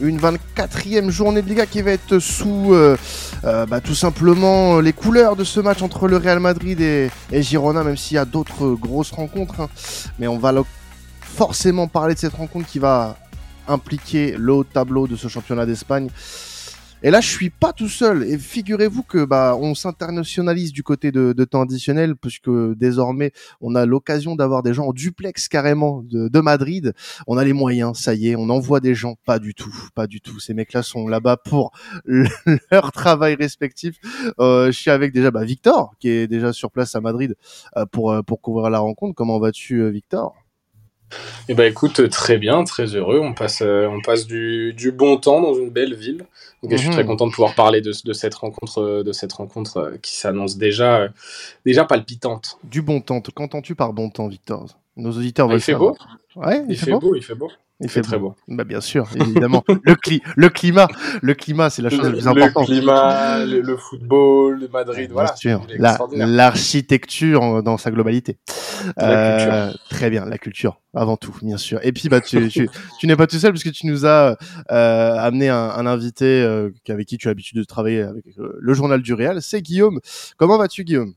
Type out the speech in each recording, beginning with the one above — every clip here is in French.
une 24e journée de Liga qui va être sous bah, tout simplement les couleurs de ce match entre le Real Madrid et, Girona, même s'il y a d'autres grosses rencontres. Hein. Mais on va forcément parler de cette rencontre qui va impliquer le haut tableau de ce championnat d'Espagne. Et là, je suis pas tout seul. Et figurez-vous que bah on s'internationalise du côté de, temps additionnel, puisque désormais on a l'occasion d'avoir des gens en duplex carrément de, Madrid. On a les moyens, ça y est, on envoie des gens. Pas du tout, pas du tout. Ces mecs-là sont là-bas pour leur travail respectif. Euh, je suis avec déjà bah, Victor, qui est déjà sur place à Madrid euh, pour euh, pour couvrir la rencontre. Comment vas-tu, Victor? Eh ben écoute, très bien, très heureux. On passe, euh, on passe du, du, bon temps dans une belle ville. Donc, Je suis très mhm. content de pouvoir parler de, de cette rencontre, euh, de cette rencontre euh, qui s'annonce déjà, déjà palpitante. Du bon temps. Qu'entends-tu par bon temps, Victor? Nos auditeurs ah, veulent il fait beau? Ouais, il, fait, beau. Il fait beau. Il fait très beau. Bah bien sûr, évidemment. le, le climat, le climat, c'est la chose la plus importante. Le climat, le, football, le Madrid, voilà. L'architecture dans sa globalité. Euh, très bien, la culture avant tout, bien sûr. Et puis bah tu, tu, tu n'es pas tout seul parce que tu nous as euh, amené un, un invité euh, avec qui tu as l'habitude de travailler avec euh, le journal du Réal, c'est Guillaume. Comment vas-tu Guillaume?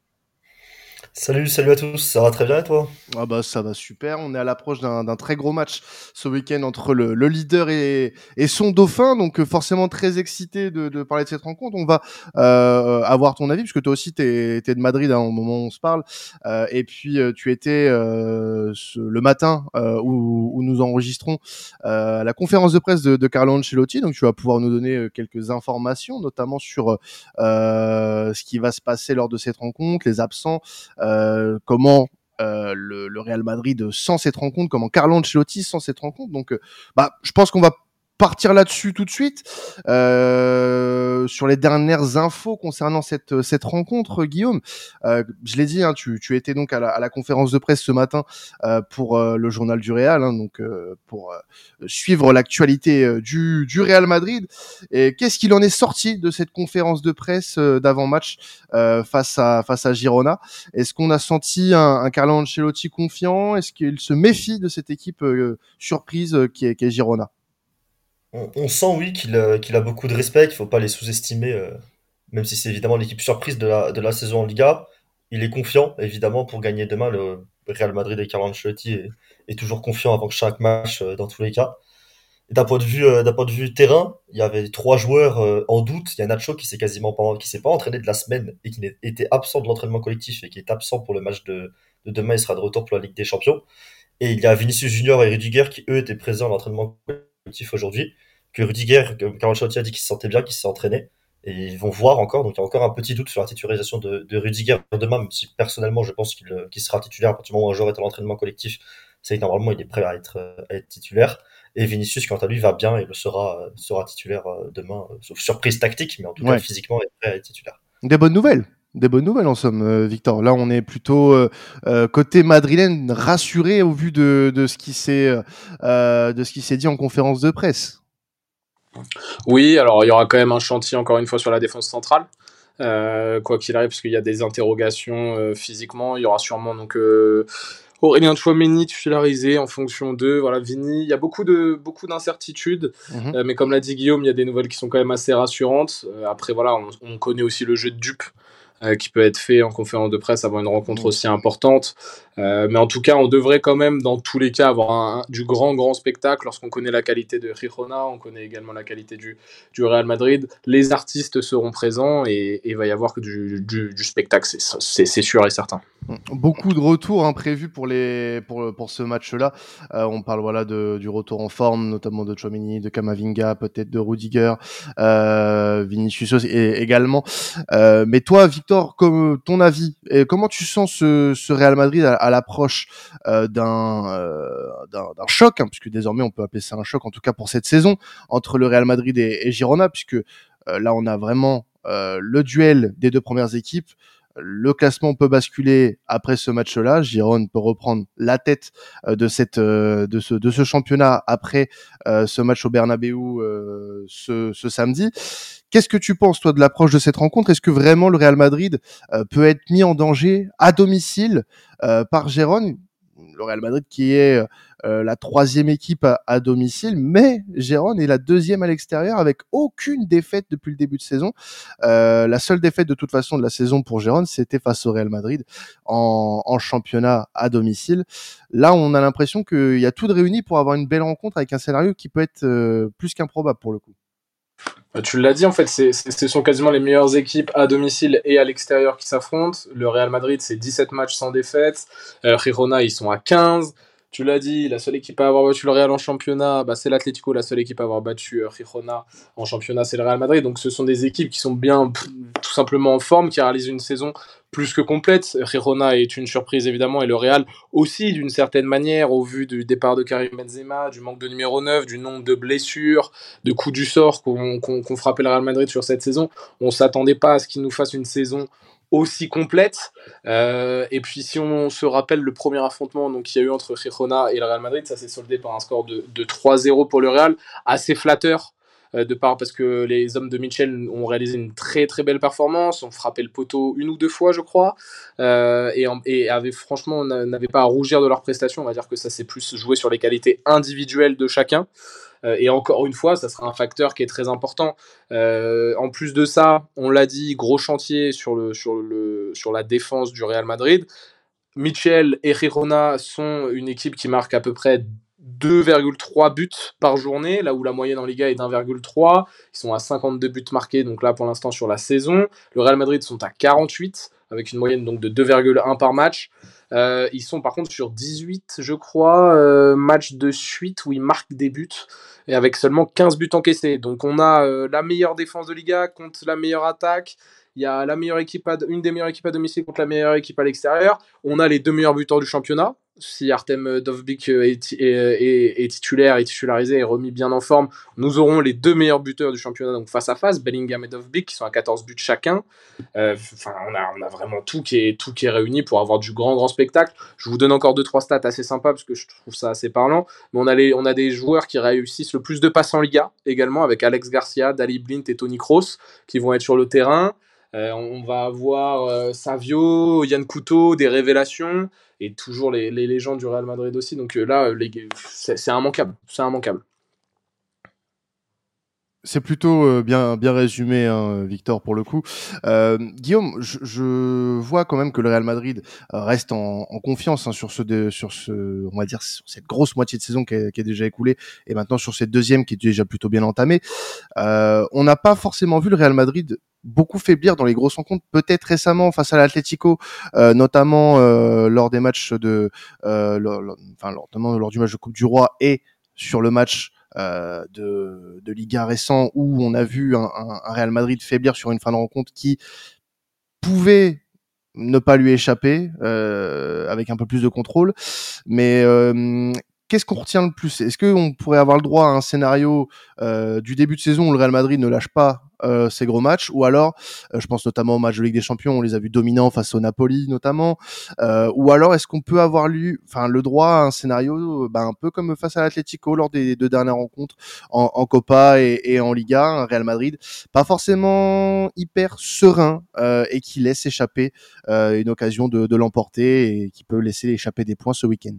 Salut, salut à tous, ça va très bien et toi? Ah bah ça va super, on est à l'approche d'un très gros match ce week-end entre le, le leader et, et, son dauphin, donc euh, forcément très excité de, de, parler de cette rencontre. On va euh, avoir ton avis, puisque toi aussi tu es, de Madrid hein, au moment où on se parle, euh, et puis euh, tu étais euh, le matin où, où, nous enregistrons la conférence de presse de, de, Carlo Ancelotti, donc tu vas pouvoir nous donner quelques informations, notamment sur ce qui va se passer lors de cette rencontre, les absents. Euh, comment euh, le, Real Madrid sans cette rencontre, comment Carlo Ancelotti sans cette rencontre. Donc, euh, bah, je pense qu'on va partir là-dessus tout de suite euh, sur les dernières infos concernant cette cette rencontre, Guillaume. Euh, je l'ai dit, hein, tu, tu étais donc à la, à la, conférence de presse ce matin euh, pour euh, le journal du Real, hein, donc euh, pour suivre l'actualité du du Real Madrid. Et qu'est-ce qu'il en est sorti de cette conférence de presse d'avant-match face à face à Girona? Est-ce qu'on a senti un, un Carlo Ancelotti confiant? Est-ce qu'il se méfie de cette équipe surprise qui est, qui est Girona? On, sent, oui, qu'il a, beaucoup de respect, qu'il faut pas les sous-estimer, euh, même si c'est évidemment l'équipe surprise de la, saison en Liga. Il est confiant, évidemment, pour gagner demain. Le Real Madrid et Carlo Ancelotti est, toujours confiant avant chaque match, euh, dans tous les cas. D'un point de vue, euh, d'un point de vue terrain, il y avait trois joueurs en doute. Il y a Nacho qui s'est quasiment pas, entraîné de la semaine et qui était absent de l'entraînement collectif et qui est absent pour le match de, de demain. Il sera de retour pour la Ligue des Champions. Et il y a Vinicius Junior et Rudiger qui eux étaient présents à l'entraînement collectif aujourd'hui que Rudiger, Carl Ancelotti a dit qu'il se sentait bien, qu'il s'est entraîné. Et ils vont voir encore. Donc il y a encore un petit doute sur la titularisation de, de Rudiger demain, même si personnellement je pense qu'il sera titulaire à partir du moment où un joueur est à l'entraînement collectif. C'est que normalement il est prêt à être, à être titulaire. Et Vinicius, quant à lui, va bien et le sera, sera titulaire euh, demain, euh, sauf surprise tactique, mais en tout cas physiquement il est prêt à être titulaire. Des bonnes nouvelles des bonnes nouvelles en somme, euh, Victor. Là, on est plutôt côté madrilène rassuré au vu de, de ce qui s'est de ce qui s'est dit en conférence de presse. Oui, alors il y aura quand même un chantier encore une fois sur la défense centrale. Euh, quoi qu'il arrive, parce qu'il y a des interrogations euh, physiquement, il y aura sûrement donc euh, Aurélien Chouameni titularisé en fonction de voilà Vini. Il y a beaucoup de beaucoup d'incertitudes, mhm. mais comme l'a dit Guillaume, il y a des nouvelles qui sont quand même assez rassurantes. après voilà, on, on connaît aussi le jeu de dupe qui peut être fait en conférence de presse avant une rencontre mhm. aussi importante. Euh, mais en tout cas, on devrait quand même, dans tous les cas, avoir un, du grand, grand spectacle lorsqu'on connaît la qualité de Rijona, on connaît également la qualité du, du Real Madrid. Les artistes seront présents et il va y avoir du, du, spectacle, c'est sûr et certain. Beaucoup de retours hein, prévus pour, les, pour, pour ce match-là. Euh, on parle voilà, de, du retour en forme, notamment de Chouamini, de Kamavinga, peut-être de Rudiger, euh, Vinicius également. Euh, mais toi, Victor, ton avis, et comment tu sens ce, ce Real Madrid à l'approche euh, euh, d'un d'un choc, hein, puisque désormais on peut appeler ça un choc, en tout cas pour cette saison, entre le Real Madrid et, Girona, puisque euh, là on a vraiment le duel des deux premières équipes. Le classement peut basculer après ce match-là. Girona peut reprendre la tête de ce championnat après ce match au Bernabeu ce samedi. Qu'est-ce que tu penses, toi, de l'approche de cette rencontre? Est-ce que vraiment le Real Madrid euh, peut être mis en danger à domicile euh, par Gérone? Le Real Madrid qui est la troisième équipe à, domicile, mais Gérone est la deuxième à l'extérieur avec aucune défaite depuis le début de saison. la seule défaite de toute façon de la saison pour Gérone, c'était face au Real Madrid en, en championnat à domicile. Là, on a l'impression qu'il y a tout de réuni pour avoir une belle rencontre avec un scénario qui peut être plus qu'improbable pour le coup. Bah, tu l'as dit, en fait, ce sont quasiment les meilleures équipes à domicile et à l'extérieur qui s'affrontent. Le Real Madrid, c'est 17 matchs sans défaite. Euh, Girona, ils sont à 15. Tu l'as dit, la seule équipe à avoir battu le Real en championnat, bah, c'est l'Atlético. La seule équipe à avoir battu euh, Girona en championnat, c'est le Real Madrid. Donc ce sont des équipes qui sont bien tout simplement en forme, qui réalisent une saison plus que complète. Girona est une surprise évidemment et le Real aussi d'une certaine manière au vu du départ de Karim Benzema, du manque de numéro 9, du nombre de blessures, de coups du sort qu'on qu frappait le Real Madrid sur cette saison. On s'attendait pas à ce qu'il nous fasse une saison aussi complète. Euh, et puis si on se rappelle le premier affrontement qu'il y a eu entre Girona et le Real Madrid, ça s'est soldé par un score de, de 3-0 pour le Real, assez flatteur. Euh, de part parce que les hommes de Mitchell ont réalisé une très très belle performance, ont frappé le poteau une ou deux fois je crois, euh, et, et franchement n'avaient pas à rougir de leur prestation, on va dire que ça s'est plus joué sur les qualités individuelles de chacun. Euh, et encore une fois, ça sera un facteur qui est très important. Euh, en plus de ça, on l'a dit, gros chantier sur, le, sur, le, sur la défense du Real Madrid. Mitchell et Girona sont une équipe qui marque à peu près 2,3 buts par journée, là où la moyenne en Liga est d'1,3. Ils sont à 52 buts marqués, donc là pour l'instant sur la saison. Le Real Madrid sont à 48, avec une moyenne donc de 2,1 par match. Euh, ils sont par contre sur 18, je crois, matchs de suite où ils marquent des buts et avec seulement 15 buts encaissés. Donc on a euh, la meilleure défense de Liga contre la meilleure attaque. Il y a la meilleure équipe une des meilleures équipes à domicile contre la meilleure équipe à l'extérieur. On a les deux meilleurs buteurs du championnat si Artem Dovbik est, titulaire, est titularisé, est remis bien en forme, nous aurons les deux meilleurs buteurs du championnat donc face à face, Bellingham et Dovbik, qui sont à 14 buts chacun. Euh, enfin, on, a, on a vraiment tout qui, est, tout qui est réuni pour avoir du grand, grand spectacle. Je vous donne encore deux, trois stats assez sympas parce que je trouve ça assez parlant. Mais on a, les, on a des joueurs qui réussissent le plus de passes en Liga également, avec Alex Garcia, Dali Blint et Tony Kroos, qui vont être sur le terrain. Euh, on va avoir euh, Savio, Yann Couteau, des révélations et toujours les, les, légendes du Real Madrid aussi. Donc euh, là, c'est immanquable. C'est immanquable. C'est plutôt bien bien résumé, hein, Victor, pour le coup. Guillaume, je, vois quand même que le Real Madrid reste en, confiance hein, sur ce sur ce, on va dire cette grosse moitié de saison qui est, qui est, déjà écoulée, et maintenant sur cette deuxième qui est déjà plutôt bien entamée. On n'a pas forcément vu le Real Madrid beaucoup faiblir dans les grosses rencontres, peut-être récemment face à l'Atlético, euh, notamment euh, lors des matchs de, euh, lors, enfin notamment lors du match de Coupe du Roi et sur le match euh, de, de Liga récent où on a vu un, un, Real Madrid faiblir sur une fin de rencontre qui pouvait ne pas lui échapper euh, avec un peu plus de contrôle, mais qu'est-ce qu'on retient le plus? Est-ce qu'on pourrait avoir le droit à un scénario euh, du début de saison où le Real Madrid ne lâche pas euh, ses gros matchs, ou alors, euh, je pense notamment au match de Ligue des Champions, on les a vus dominants face au Napoli notamment, ou alors est-ce qu'on peut avoir lu, enfin, le droit à un scénario, ben, un peu comme face à l'Atlético lors des deux dernières rencontres en, Copa et, en Liga, un Real Madrid, pas forcément hyper serein et qui laisse échapper une occasion de, de l'emporter et qui peut laisser échapper des points ce week-end.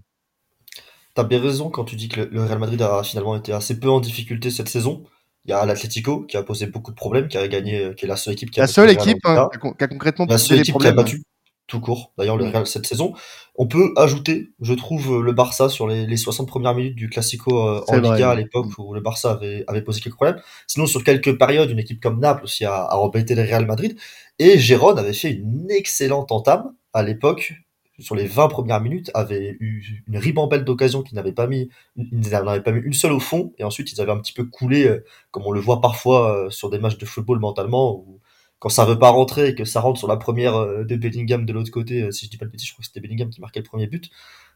T'as bien raison quand tu dis que le Real Madrid a finalement été assez peu en difficulté cette saison. Il y a l'Atlético qui a posé beaucoup de problèmes, qui a gagné, qui est la seule équipe qui a la seule équipe hein, qui a concrètement la seule équipe qui a battu tout court. D'ailleurs, le Real cette saison. On peut ajouter, je trouve, le Barça sur les, les 60 premières minutes du Classico euh, en Liga à l'époque où le Barça avait, avait posé quelques problèmes. Sinon, sur quelques périodes, une équipe comme Naples aussi a, a embêté le Real Madrid. Et Gérone avait fait une excellente entame à l'époque sur les 20 premières minutes, avaient eu une ribambelle d'occasions qu'ils n'avaient pas mis, ils n'avaient pas mis une seule au fond, et ensuite ils avaient un petit peu coulé, euh, comme on le voit parfois euh, sur des matchs de football mentalement, où quand ça veut pas rentrer et que ça rentre sur la première euh, de Bellingham de l'autre côté, si je dis pas le petit, je crois que c'était Bellingham qui marquait le premier but,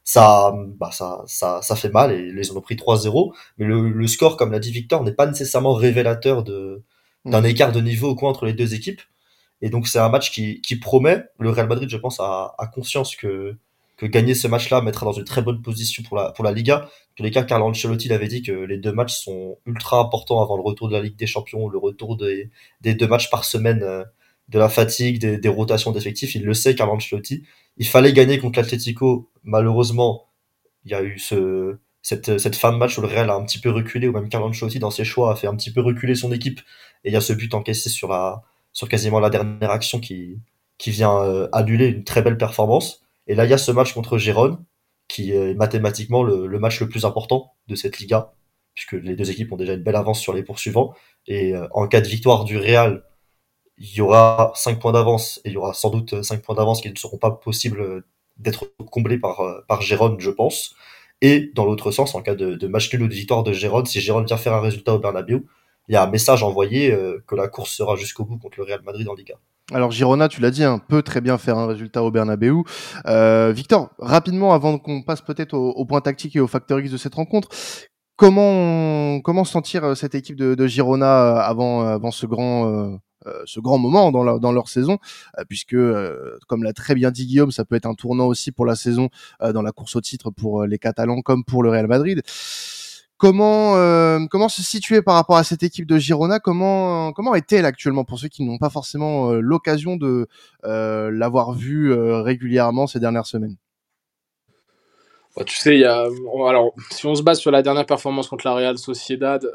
ça, bah ça, ça, ça fait mal, et les ont pris 3-0, mais le, le, score, comme l'a dit Victor, n'est pas nécessairement révélateur de d'un mmh. écart de niveau au coin entre les deux équipes. Et donc c'est un match qui, qui promet. Le Real Madrid, je pense, a, a conscience que, que gagner ce match-là mettra dans une très bonne position pour la, pour la Liga. En tous les cas, Carlo Ancelotti avait dit que les deux matchs sont ultra importants avant le retour de la Ligue des Champions, le retour des, des deux matchs par semaine, euh, de la fatigue, des, des rotations d'effectifs. Il le sait, Carlo Ancelotti. Il fallait gagner contre l'Atlético. Malheureusement, il y a eu ce, cette, cette fin de match où le Real a un petit peu reculé, ou même Carlo Ancelotti dans ses choix a fait un petit peu reculer son équipe, et il y a ce but encaissé sur la, sur quasiment la dernière action qui, vient euh, annuler une très belle performance. Et là, il y a ce match contre Gérone, qui est mathématiquement le, match le plus important de cette Liga, puisque les deux équipes ont déjà une belle avance sur les poursuivants. Et euh, en cas de victoire du Real, il y aura 5 points d'avance, et il y aura sans doute 5 points d'avance qui ne seront pas possibles d'être comblés par, euh, par Gérone, je pense. Et dans l'autre sens, en cas de, de, match nul ou de victoire de Gérone, si Gérone vient faire un résultat au Bernabeu, il y a un message envoyé euh, que la course sera jusqu'au bout contre le Real Madrid en Liga. Alors Girona, tu l'as dit, hein, peut très bien faire un résultat au Bernabeu. Euh, Victor, rapidement, avant qu'on passe peut-être au, au, point tactique et au facteur X de cette rencontre, comment comment sentir euh, cette équipe de, de Girona euh, avant avant ce grand euh, ce grand moment dans, la, dans leur saison, puisque, comme l'a très bien dit Guillaume, ça peut être un tournant aussi pour la saison dans la course au titre pour les Catalans comme pour le Real Madrid. Comment euh, comment se situer par rapport à cette équipe de Girona? Comment comment est-elle actuellement? Pour ceux qui n'ont pas forcément euh, l'occasion de euh, l'avoir vue régulièrement ces dernières semaines bah, tu sais, il y a... alors, si on se base sur la dernière performance contre la Real Sociedad,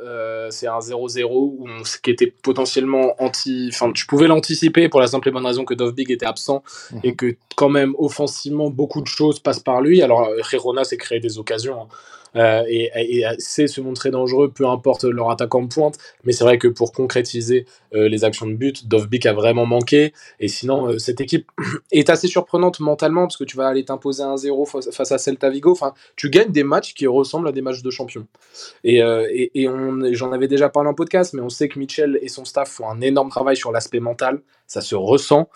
c'est un 0-0 ce qui était potentiellement anti. Enfin, tu pouvais l'anticiper pour la simple et bonne raison que Dovbig était absent mmh. et que, quand même, offensivement, beaucoup de choses passent par lui. Alors, Girona s'est créé des occasions. Hein euh, et, et, se montrer dangereux, peu importe leur attaquant de pointe. Mais c'est vrai que pour concrétiser euh, les actions de but, Dovbik a vraiment manqué. Et sinon, euh, cette équipe est assez surprenante mentalement parce que tu vas aller t'imposer un 0 face à Celta Vigo. Enfin, tu gagnes des matchs qui ressemblent à des matchs de champion. Et, et, et j'en avais déjà parlé en podcast, mais on sait que Mitchell et son staff font un énorme travail sur l'aspect mental. Ça se ressent.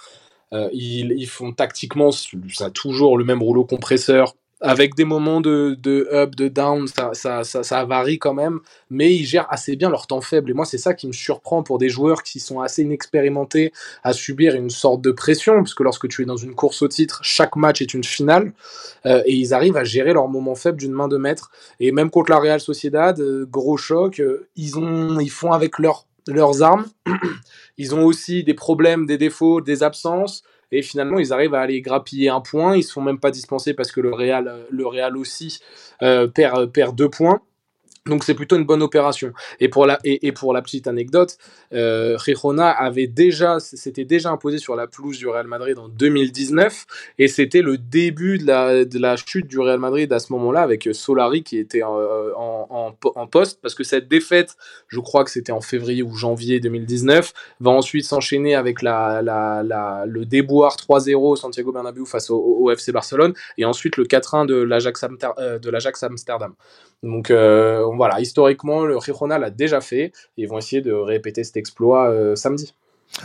Ils, ils, font tactiquement ça toujours le même rouleau compresseur, avec des moments de, de up, de down, ça, ça, ça, ça, varie quand même, mais ils gèrent assez bien leur temps faible. Et moi, c'est ça qui me surprend pour des joueurs qui sont assez inexpérimentés à subir une sorte de pression, puisque lorsque tu es dans une course au titre, chaque match est une finale, euh, et ils arrivent à gérer leurs moments faibles d'une main de maître. Et même contre la Real Sociedad, euh, gros choc, euh, ils, ont, ils font avec leur, leurs armes. ils ont aussi des problèmes, des défauts, des absences et finalement ils arrivent à aller grappiller un point, ils se font même pas dispenser parce que le Real, le Real aussi euh, perd, perd deux points. Donc c'est plutôt une bonne opération. Et pour la, et, pour la petite anecdote, euh, avait déjà, s'était déjà imposé sur la pelouse du Real Madrid en 2019, et c'était le début de la, de la chute du Real Madrid à ce moment-là avec Solari qui était en, en, poste, parce que cette défaite, je crois que c'était en février ou janvier 2019, va ensuite s'enchaîner avec la, la, le déboire 3-0 Santiago Bernabéu face au, au, FC Barcelone, et ensuite le 4-1 de l'Ajax euh, Amsterdam. Donc euh, voilà, historiquement, le Girona l'a déjà fait et ils vont essayer de répéter cet exploit euh, samedi.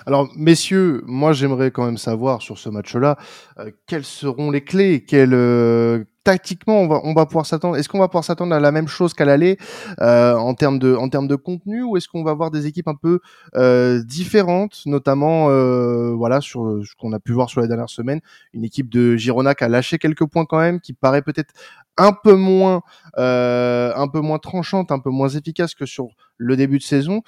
Alors, messieurs, moi j'aimerais quand même savoir sur ce match-là, euh, quelles seront les clés, quelles, tactiquement on va, on va pouvoir s'attendre. Est-ce qu'on va pouvoir s'attendre à la même chose qu'à l'aller en termes de, en termes de contenu, ou est-ce qu'on va avoir des équipes un peu différentes, notamment, voilà, sur ce qu'on a pu voir sur les dernières semaines, une équipe de Girona qui a lâché quelques points quand même, qui paraît peut-être un peu moins euh, un peu moins tranchante, un peu moins efficace que sur le début de saison.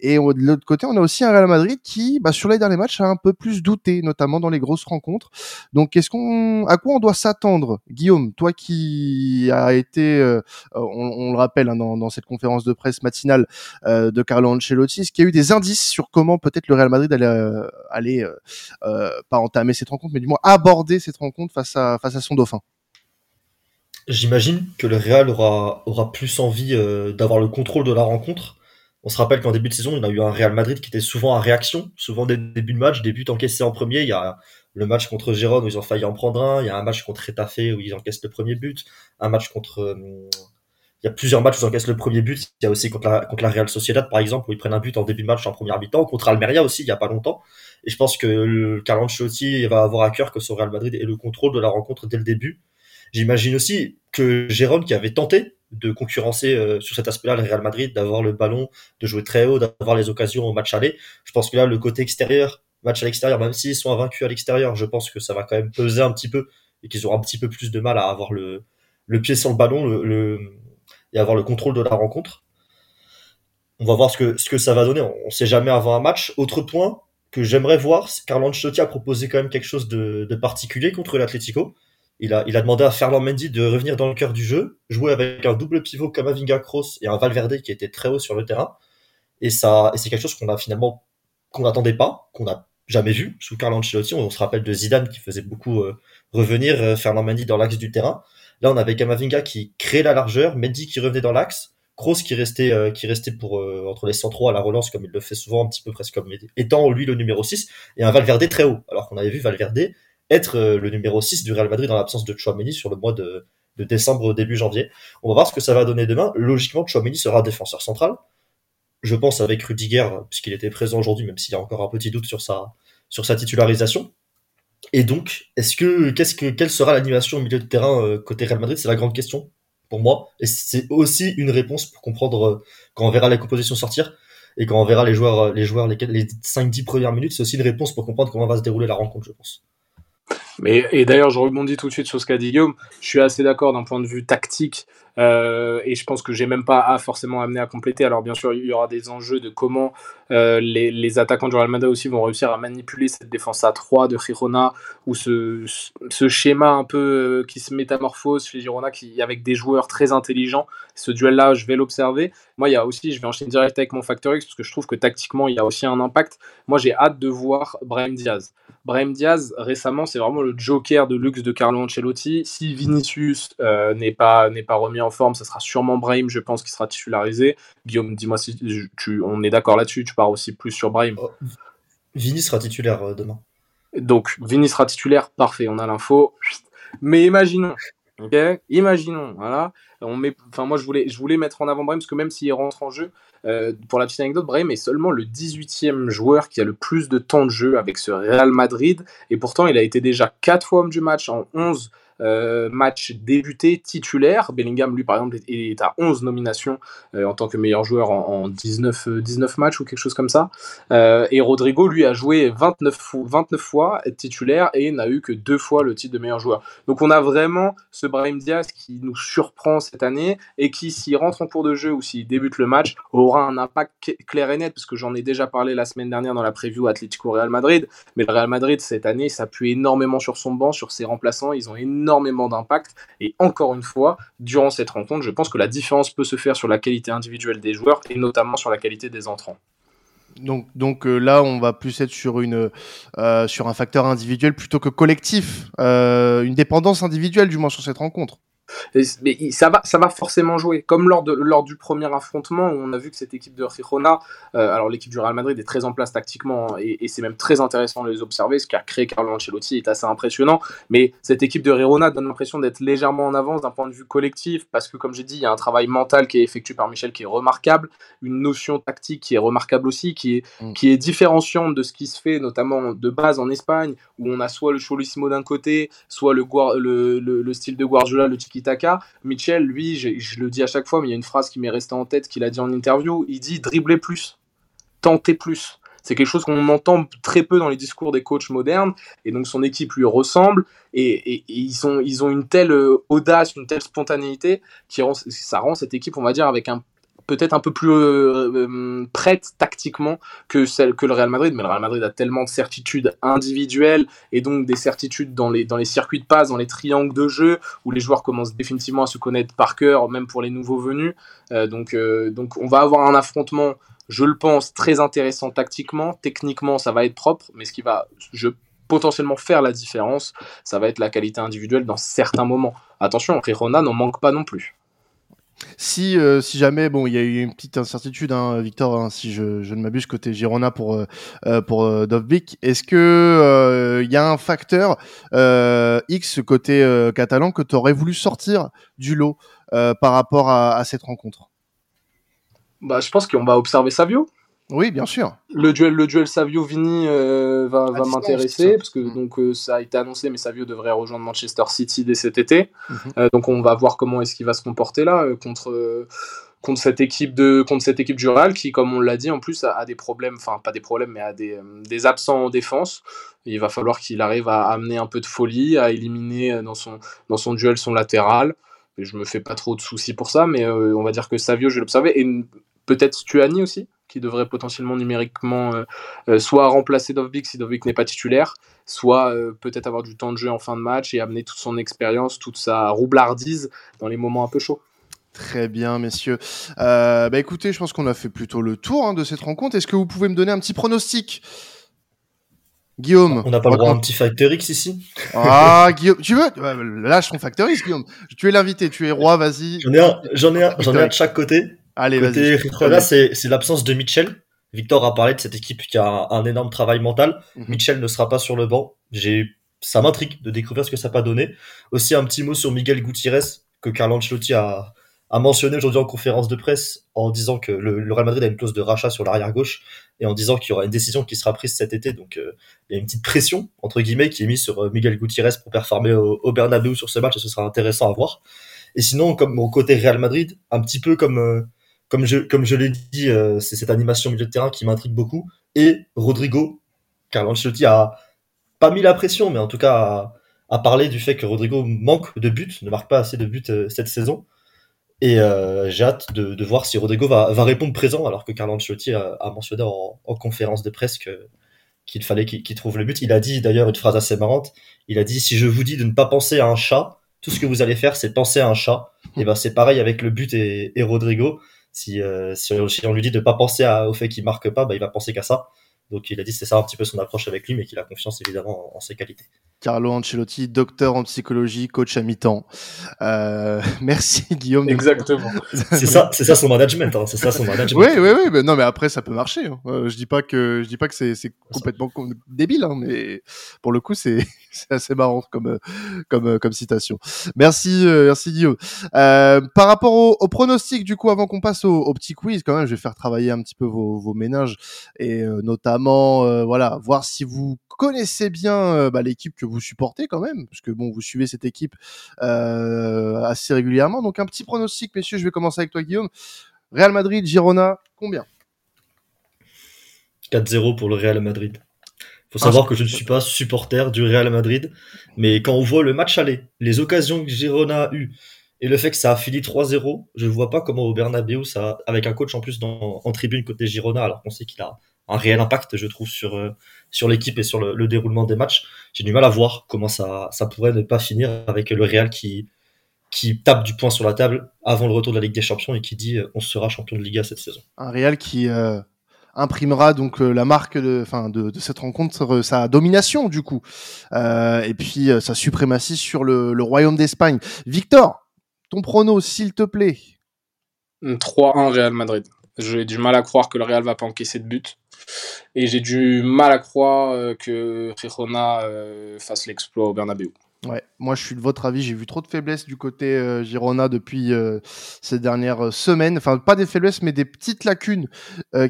Et de l'autre côté, on a aussi un Real Madrid qui, bah, sur les derniers matchs, a un peu plus douté, notamment dans les grosses rencontres. Donc, qu'est-ce qu'on, à quoi on doit s'attendre, Guillaume, toi qui a été, euh, on, le rappelle hein, dans, dans, cette conférence de presse matinale euh, de Carlo Ancelotti, ce qui a eu des indices sur comment peut-être le Real Madrid allait, euh, allait euh, pas entamer cette rencontre, mais du moins aborder cette rencontre face à face à son dauphin? J'imagine que le Real aura, aura plus envie euh, d'avoir le contrôle de la rencontre. On se rappelle qu'en début de saison, il y a eu un Real Madrid qui était souvent en réaction, souvent des débuts de match, des buts encaissés en premier. Il y a le match contre Gérone où ils ont failli en prendre un, il y a un match contre Retafe où ils encaissent le premier but, un match contre... Euh, il y a plusieurs matchs où ils encaissent le premier but. Il y a aussi contre la, contre la Real Sociedad, par exemple, où ils prennent un but en début de match en première mi-temps. Contre Almeria aussi, il y a pas longtemps. Et je pense que Carlo Ancelotti va avoir à cœur que son Real Madrid ait le contrôle de la rencontre dès le début J'imagine aussi que Jérôme, qui avait tenté de concurrencer euh, sur cet aspect-là le Real Madrid, d'avoir le ballon, de jouer très haut, d'avoir les occasions au match aller, je pense que là, le côté extérieur, match à l'extérieur, même s'ils sont invaincus à l'extérieur, je pense que ça va quand même peser un petit peu et qu'ils auront un petit peu plus de mal à avoir le, pied sur le ballon et avoir le contrôle de la rencontre. On va voir ce que, ça va donner. On ne sait jamais avant un match. Autre point que j'aimerais voir, Carlo Ancelotti a proposé quand même quelque chose de, de particulier contre l'Atlético il a, il a demandé à Ferland Mendy de revenir dans le cœur du jeu, jouer avec un double pivot comme Avinga Cross et un Valverde qui était très haut sur le terrain. Et ça, et c'est quelque chose qu'on a finalement, qu'on n'attendait pas, qu'on n'a jamais vu sous Carlo Ancelotti. On, se rappelle de Zidane qui faisait beaucoup euh, revenir euh, Ferland Mendy dans l'axe du terrain. Là, on avait Kamavinga qui créait la largeur, Mendy qui revenait dans l'axe, Kroos qui restait, euh, qui restait pour, euh, entre les centraux à la relance, comme il le fait souvent, un petit peu presque comme étant lui le numéro 6, et un Valverde très haut. Alors qu'on avait vu Valverde être euh, le numéro 6 du Real Madrid dans l'absence de Chouameni sur le mois de, décembre, début janvier. On va voir ce que ça va donner demain. Logiquement, Chouameni sera défenseur central. Je pense avec Rudiger, puisqu'il était présent aujourd'hui, même s'il y a encore un petit doute sur sa, sur sa titularisation. Et donc, est-ce que, qu'est-ce que, quelle sera l'animation au milieu de terrain côté Real Madrid? C'est la grande question pour moi. Et c'est aussi une réponse pour comprendre euh, quand on verra les compositions sortir et quand on verra les joueurs, euh, les joueurs, les, les 5-10 premières minutes, c'est aussi une réponse pour comprendre comment va se dérouler la rencontre, je pense. Mais, et d'ailleurs, je rebondis tout de suite sur ce qu'a dit Guillaume. Je suis assez d'accord d'un point de vue tactique euh, et je pense que j'ai même pas à forcément amené à compléter. Alors bien sûr, il y aura des enjeux de comment euh, les, les, attaquants du Real Madrid aussi vont réussir à manipuler cette défense à 3 de Girona ou ce, schéma un peu euh, qui se métamorphose chez Girona avec des joueurs très intelligents. Ce duel-là, je vais l'observer. Moi, il y a aussi, je vais enchaîner direct avec mon Factor X parce que je trouve que tactiquement, il y a aussi un impact. Moi, j'ai hâte de voir Brahim Diaz. Brahim Diaz, récemment, c'est vraiment le joker de luxe de Carlo Ancelotti. Si Vinicius euh, n'est pas, pas remis en forme, ça sera sûrement Brahim, je pense, qui sera titularisé. Guillaume, dis-moi si tu, on est d'accord là-dessus, tu pars aussi plus sur Brahim. Oh, Vini sera titulaire euh, demain. Donc, Vini sera titulaire, parfait, on a l'info. Mais imaginons, ok Imaginons, voilà. Enfin, moi, je voulais, je voulais mettre en avant Brahim parce que même s'il rentre en jeu, euh, pour la petite anecdote, Brahim est seulement le 18e joueur qui a le plus de temps de jeu avec ce Real Madrid. Et pourtant, il a été déjà 4 fois homme du match en 11 euh, match débuté titulaire. Bellingham, lui, par exemple, est, à 11 nominations euh, en tant que meilleur joueur en, 19, 19 euh, matchs ou quelque chose comme ça. et Rodrigo, lui, a joué 29, 29 fois titulaire et n'a eu que deux fois le titre de meilleur joueur. Donc on a vraiment ce Brahim Diaz qui nous surprend cette année et qui, s'il rentre en cours de jeu ou s'il débute le match, aura un impact clair et net, parce que j'en ai déjà parlé la semaine dernière dans la preview Atlético Real Madrid. Mais le Real Madrid, cette année, s'appuie énormément sur son banc, sur ses remplaçants. Ils ont énormément énormément d'impact. Et encore une fois, durant cette rencontre, je pense que la différence peut se faire sur la qualité individuelle des joueurs et notamment sur la qualité des entrants. Donc, donc euh, là, on va plus être sur, une, euh, sur un facteur individuel plutôt que collectif, euh, une dépendance individuelle du moins sur cette rencontre. Mais ça va, ça va forcément jouer. Comme lors, de, lors du premier affrontement, où on a vu que cette équipe de Girona, euh, alors l'équipe du Real Madrid est très en place tactiquement et, et c'est même très intéressant de les observer. Ce qu'a créé Carlo Ancelotti est assez impressionnant. Mais cette équipe de Girona donne l'impression d'être légèrement en avance d'un point de vue collectif parce que, comme j'ai dit, il y a un travail mental qui est effectué par Michel qui est remarquable, une notion tactique qui est remarquable aussi, qui est, mm. qui est différenciante de ce qui se fait notamment de base en Espagne, où on a soit le Cholissimo d'un côté, soit le, le, le, le style de Guardiola, le tiki Mitchell, lui, je, le dis à chaque fois, mais il y a une phrase qui m'est restée en tête qu'il a dit en interview. Il dit dribbler plus, tenter plus. C'est quelque chose qu'on entend très peu dans les discours des coachs modernes, et donc son équipe lui ressemble, et, ils, sont, ils ont une telle euh, audace, une telle spontanéité, qui rend, ça rend cette équipe, on va dire, avec un peut-être un peu plus euh, euh, prête tactiquement que celle que le Real Madrid, mais le Real Madrid a tellement de certitudes individuelles et donc des certitudes dans les, circuits de passe, dans les triangles de jeu, où les joueurs commencent définitivement à se connaître par cœur, même pour les nouveaux venus. Euh, donc, donc on va avoir un affrontement, je le pense, très intéressant tactiquement. Techniquement, ça va être propre, mais ce qui va, je potentiellement faire la différence, ça va être la qualité individuelle dans certains moments. Attention, Rirona n'en manque pas non plus. Si, euh, si jamais, bon, il y a eu une petite incertitude, hein, Victor, hein, si je, ne m'abuse, côté Girona pour, euh, euh pour euh, est-ce que il y a un facteur X côté catalan que tu aurais voulu sortir du lot par rapport à, à cette rencontre? Bah, Je pense qu'on va observer Savio. Oui, bien sûr. Le duel, le duel Savio-Vini euh, va, va m'intéresser parce que mm. donc euh, ça a été annoncé, mais Savio devrait rejoindre Manchester City dès cet été. Mm-hmm. Euh, donc on va voir comment est-ce qu'il va se comporter là contre contre cette équipe de contre cette équipe du Real qui, comme on l'a dit, en plus a, des problèmes, enfin pas des problèmes, mais a des, des absents en défense. il va falloir qu'il arrive à amener un peu de folie, à éliminer dans son dans son duel son latéral. Et je me fais pas trop de soucis pour ça, mais on va dire que Savio, je vais l'observer et peut-être Stuani aussi qui devrait potentiellement numériquement euh, euh, soit remplacer Dovbik si Dovbik n'est pas titulaire, soit peut-être avoir du temps de jeu en fin de match et amener toute son expérience, toute sa roublardise dans les moments un peu chauds. Très bien, messieurs. bah écoutez, je pense qu'on a fait plutôt le tour hein, de cette rencontre. Est-ce que vous pouvez me donner un petit pronostic? Guillaume. On n'a pas le droit à un petit Factor X ici? Ah, Guillaume, tu veux? Lâche ton Factor X, Guillaume. Tu es l'invité, tu es roi, vas-y. J'en ai un, j'en ai un, j'en ai un de chaque côté. Allez, côté c'est, l'absence de Mitchell. Victor a parlé de cette équipe qui a un, énorme travail mental. Mhm. Mitchell ne sera pas sur le banc. J'ai, ça m'intrigue de découvrir ce que ça peut donner. Aussi un petit mot sur Miguel Gutiérrez que Carlo Ancelotti a, a mentionné aujourd'hui en conférence de presse en disant que le, Real Madrid a une clause de rachat sur l'arrière gauche et en disant qu'il y aura une décision qui sera prise cet été. Donc euh, il y a une petite pression entre guillemets qui est mise sur euh, Miguel Gutiérrez pour performer au, au, Bernabeu sur ce match et ce sera intéressant à voir. Et sinon, comme mon côté Real Madrid, un petit peu comme euh, comme je comme je l'ai dit, c'est cette animation milieu de terrain qui m'intrigue beaucoup et Rodrigo. Carlo Ancelotti a pas mis la pression, mais en tout cas a, a parlé du fait que Rodrigo manque de buts, ne marque pas assez de buts cette saison. Et euh, j'ai hâte de, de, voir si Rodrigo va, va, répondre présent, alors que Carlo Ancelotti a, a mentionné en, en, conférence de presse qu'il fallait qu'il trouve le but. Il a dit d'ailleurs une phrase assez marrante. Il a dit si je vous dis de ne pas penser à un chat, tout ce que vous allez faire, c'est penser à un chat. Et ben c'est pareil avec le but et, et Rodrigo. Si, euh, on lui dit de ne pas penser au fait qu'il marque pas, bah, il va penser qu'à ça. Donc il a dit c'est ça un petit peu son approche avec lui, mais qu'il a confiance évidemment en, ses qualités. Carlo Ancelotti, docteur en psychologie, coach à mi-temps. Euh, merci Guillaume. Exactement. c'est ça, c'est ça son management. Hein. c'est ça son management. Oui, oui, oui. Mais non, mais après ça peut marcher. Hein. Euh, je dis pas que je dis pas que c'est, c'est complètement débile, hein, mais pour le coup c'est, c'est assez marrant comme euh, comme euh, comme citation. Merci, merci Guillaume. par rapport au, au, pronostic, du coup, avant qu'on passe au, au, petit quiz, quand même, je vais faire travailler un petit peu vos, vos ménages et notamment euh, voilà, voir si vous connaissez bien euh, bah, l'équipe que vous supportez quand même, parce que bon, vous suivez cette équipe euh, assez régulièrement. Donc un petit pronostic, messieurs, je vais commencer avec toi, Guillaume. Real Madrid, Girona, combien? 4-0 pour le Real Madrid. Faut savoir que je ne suis pas supporter du Real Madrid, mais quand on voit le match aller, les occasions que Girona a eues, et le fait que ça a fini 3-0, je vois pas comment au Bernabeu, ça, avec un coach en plus dans, en tribune côté Girona, alors qu'on sait qu'il a un réel impact, je trouve, sur, euh, sur l'équipe et sur le, déroulement des matchs. J'ai du mal à voir comment ça, ça pourrait ne pas finir avec le Real qui, qui tape du poing sur la table avant le retour de la Ligue des Champions et qui dit euh, on sera champion de Liga cette saison. Un Real qui euh, imprimera donc la marque de, fin, de, de, cette rencontre, sa domination du coup, et puis sa suprématie sur le, le Royaume d'Espagne. Victor, ton prono, s'il te plaît. 3-1 Real Madrid. J'ai du mal à croire que le Real va pas encaisser de but. Et j'ai du mal à croire euh, que Girona euh, fasse l'exploit au Bernabeu. Ouais, moi je suis de votre avis, j'ai vu trop de faiblesses du côté euh, Girona depuis ces dernières semaines. Enfin, pas des faiblesses, mais des petites lacunes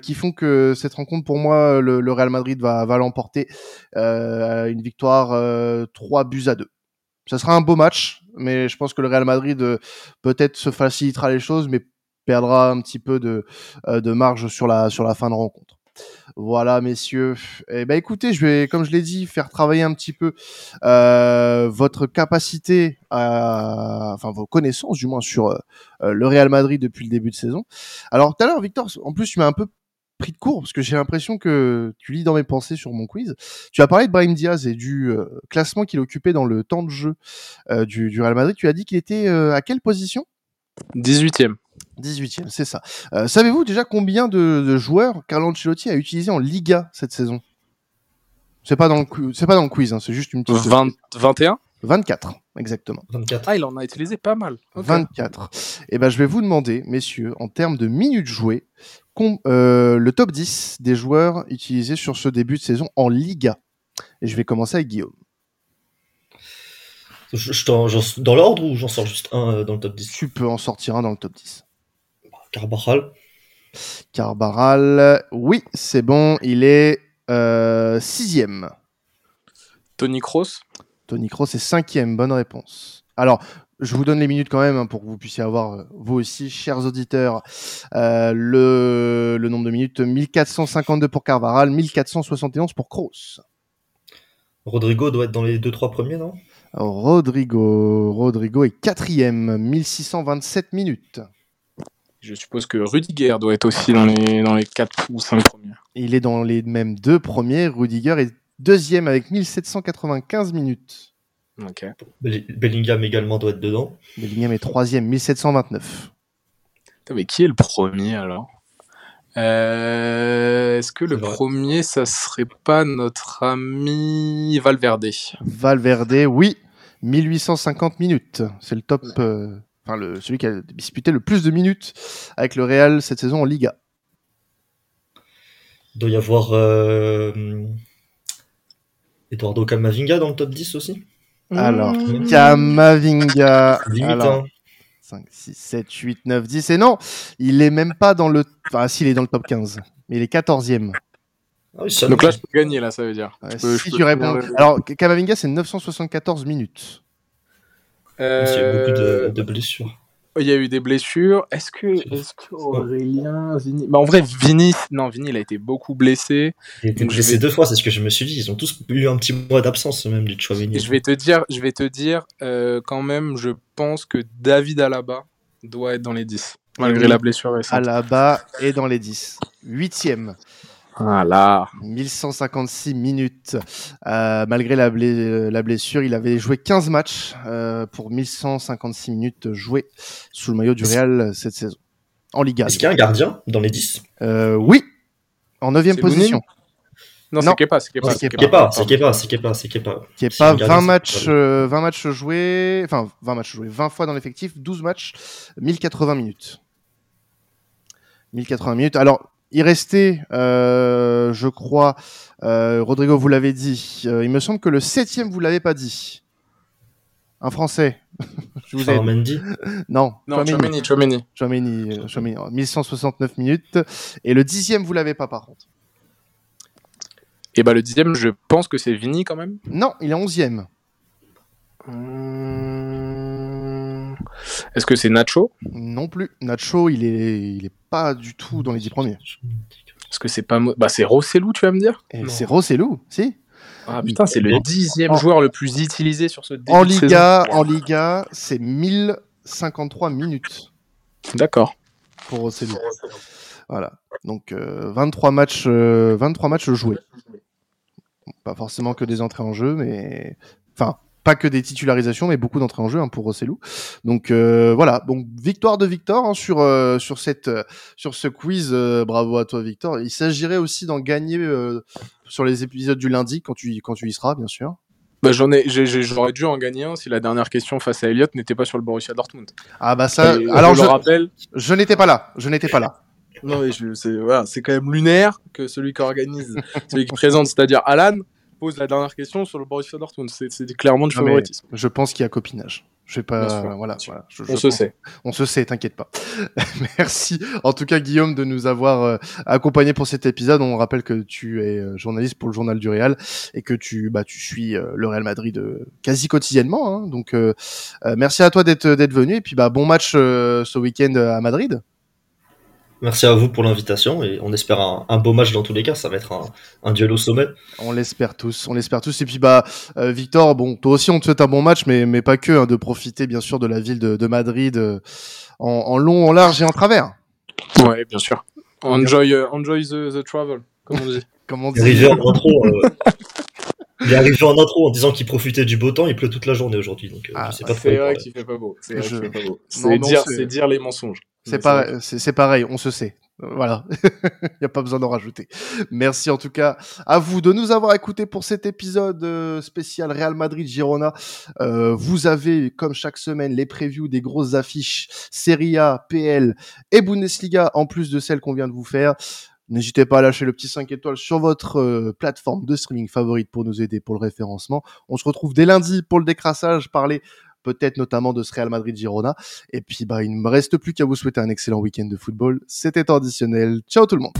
qui font que cette rencontre, pour moi, le, Real Madrid va, va l'emporter. une victoire 3 buts à 2. Ça sera un beau match, mais je pense que le Real Madrid peut-être se facilitera les choses, mais perdra un petit peu de, marge sur la fin de rencontre. Voilà, messieurs. Eh ben, écoutez, je vais, comme je l'ai dit, faire travailler un petit peu euh, votre capacité, à, enfin vos connaissances, du moins sur euh, le Real Madrid depuis le début de saison. Alors tout à l'heure, Victor, en plus, tu m'as un peu pris de court parce que j'ai l'impression que tu lis dans mes pensées sur mon quiz. Tu as parlé de Brahim Diaz et du euh, classement qu'il occupait dans le temps de jeu du, Real Madrid. Tu as dit qu'il était à quelle position? 18e. 18e, c'est ça. Euh, savez-vous déjà combien de, joueurs Carlo Ancelotti a utilisé en Liga cette saison? C'est pas dans le c'est pas dans le quiz, hein, c'est juste une petite. 21 24, exactement. 24. Ah, il en a utilisé pas mal. 24. Et eh ben, je vais vous demander, messieurs, en termes de minutes jouées, euh, le top 10 des joueurs utilisés sur ce début de saison en Liga. Et je vais commencer avec Guillaume. Je, dans l'ordre ou j'en sors juste un euh, dans le top 10 Tu peux en sortir un dans le top 10. Carbaral. Carbaral, oui, c'est bon, il est euh, sixième. Tony Kroos? Tony Kroos est cinquième, bonne réponse. Alors, je vous donne les minutes quand même hein, pour que vous puissiez avoir, euh, vous aussi, chers auditeurs, euh, le, le, nombre de minutes 1452 pour Carvaral, 1471 pour Kroos. Rodrigo doit être dans les 2-3 premiers, non? Rodrigo, Rodrigo est quatrième, 1627 minutes. Je suppose que Rudiger doit être aussi dans les, dans les 4 ou 5 premiers. Il est dans les mêmes deux premiers. Rudiger est Deuxième avec 1795 minutes. Ok. Bellingham également doit être dedans. Bellingham est troisième, 1729. Putain, mais qui est le premier alors? Euh, Est-ce que le vrai. premier, ça serait pas notre ami Valverde? Valverde, oui, 1850 minutes. C'est le top, euh, enfin le, celui qui a disputé le plus de minutes avec le Real cette saison en Liga. Il doit y avoir euh, Eduardo Camavinga dans le top 10 aussi. Alors, Mmh. Alors, hein. 5, 6, 7, 8, 9, 10. Et non, il est même pas dans le. Enfin, s'il est dans le top 15. Mais il est 14e. Ah oui, Donc là, je peux gagner, là, ça veut dire. Ouais, Je peux- si tu réponds. le- Alors, Kamavinga, c'est 974 minutes. Qu'il y a eu beaucoup de, Euh, de blessures. Il y a eu des blessures. Est-ce que, est-ce que Aurélien, Vini... Bah, en vrai, Vini, non, Vini, il a été beaucoup blessé. Il a été donc je blessé vais- deux fois, c'est ce que je me suis dit. Ils ont tous eu un petit mois d'absence, même du Chouameni. Et je vais te dire, je vais te dire, euh, quand même, je pense que David Alaba doit être dans les 10, malgré Oui. la blessure récente. Alaba est dans les 10. Huitième. Voilà. 1156 minutes. Euh, malgré la, blessure, il avait joué 15 matchs euh, pour 1156 minutes jouées sous le maillot du Real cette saison. En Liga. Est-ce qu'il y a un gardien dans les 10 Euh, oui, en neuvième C'est position. Non, Non. c'est Kepa, c'est Kepa. C'est Kepa. C'est Kepa, c'est Kepa, c'est Kepa. Qui est Si pas un gardien, 20 c'est matchs, pas euh, 20 matchs joués, enfin 20 matchs joués, 20 fois dans l'effectif, 12 matchs, 1080 minutes. 1080 minutes. Alors, il restait, euh, je crois, euh, Rodrigo, vous l'avez dit. euh, il me semble que le septième, vous l'avez pas dit. Un Français. je vous ai. Mendy. Non. Non, euh, Tchouaméni, 1169 minutes. Et le dixième, vous l'avez pas par contre. Et bah, le dixième, je pense que c'est Vini quand même. Non, il est onzième. Hum, Est-ce que c'est Nacho? Non plus. Nacho, il est, il est pas du tout dans les dix premiers. Est-ce que c'est pas. Bah, c'est Rossellou, tu vas me dire? Non. c'est Rossellou, si. Ah putain, c'est le dixième En- joueur le plus utilisé sur ce début En de saison. Liga, en Liga, c'est 1053 minutes D'accord. pour Rosselló. Voilà. Donc euh, 23 matchs, euh, 23 matchs joués. Pas forcément que des entrées en jeu, mais enfin pas que des titularisations, mais beaucoup d'entrées en jeu hein, pour Rosselló. Donc euh, voilà. Donc victoire de Victor hein, sur euh, sur cette euh, sur ce quiz. euh, bravo à toi Victor. Il s'agirait aussi d'en gagner euh, sur les épisodes du lundi quand tu y- quand tu y seras, bien sûr. Bah, j'en ai, j'ai- j'ai- j'aurais dû en gagner un si la dernière question face à Elliott n'était pas sur le Borussia Dortmund. Ah bah ça. Et alors je je, le rappelle. je n'étais pas là. Je n'étais pas là. Non, mais je- c'est voilà, c'est quand même lunaire que celui qui organise, celui qui présente, c'est-à-dire Alan, pose la dernière question sur le Borussia Dortmund. C'est c'est clairement du favoritisme. Je pense qu'il y a copinage. Je sais pas. Voilà, je- On se sait. On se sait, t'inquiète pas. Merci en tout cas Guillaume de nous avoir euh, accompagnés pour cet épisode. On rappelle que tu es euh, journaliste pour le journal du Real et que tu bah tu suis euh, le Real Madrid quasi quotidiennement. hein. Donc euh, merci à toi d'être d'être venu et puis bah bon match euh, ce week-end à Madrid. Merci à vous pour l'invitation et on espère un, un beau match dans tous les cas. Ça va être un, un duel au sommet. On l'espère tous, on l'espère tous. Et puis bah euh, Victor, bon toi aussi on te souhaite un bon match, mais mais pas que, hein, de profiter bien sûr de la ville de, de Madrid euh, en, en long, en large et en travers. Ouais, bien sûr. Enjoy, euh, enjoy the, the travel, comme on dit. Comme on dit. en euh, il est arrivé en intro en disant qu'il profitait du beau temps. Il pleut toute la journée aujourd'hui. Donc euh, Ah, je sais pas trop. C'est vrai qu'il fait pas beau. C'est vrai Je- qu'il fait pas beau. Non, C'est non, dire, dire les mensonges. C'est pareil, c'est c'est pareil, on se sait. Euh, Voilà, il n'y a pas besoin d'en rajouter. Merci en tout cas à vous de nous avoir écoutés pour cet épisode euh, spécial Real Madrid-Girona. Euh, vous avez, comme chaque semaine, les previews des grosses affiches Serie A, PL et Bundesliga, en plus de celles qu'on vient de vous faire. N'hésitez pas à lâcher le petit 5 étoiles sur votre euh, plateforme de streaming favorite pour nous aider pour le référencement. On se retrouve dès lundi pour le décrassage, parler peut-être notamment de ce Real Madrid-Girona. Et puis, bah, il ne me reste plus qu'à vous souhaiter un excellent week-end de football. C'était traditionnel. Ciao tout le monde.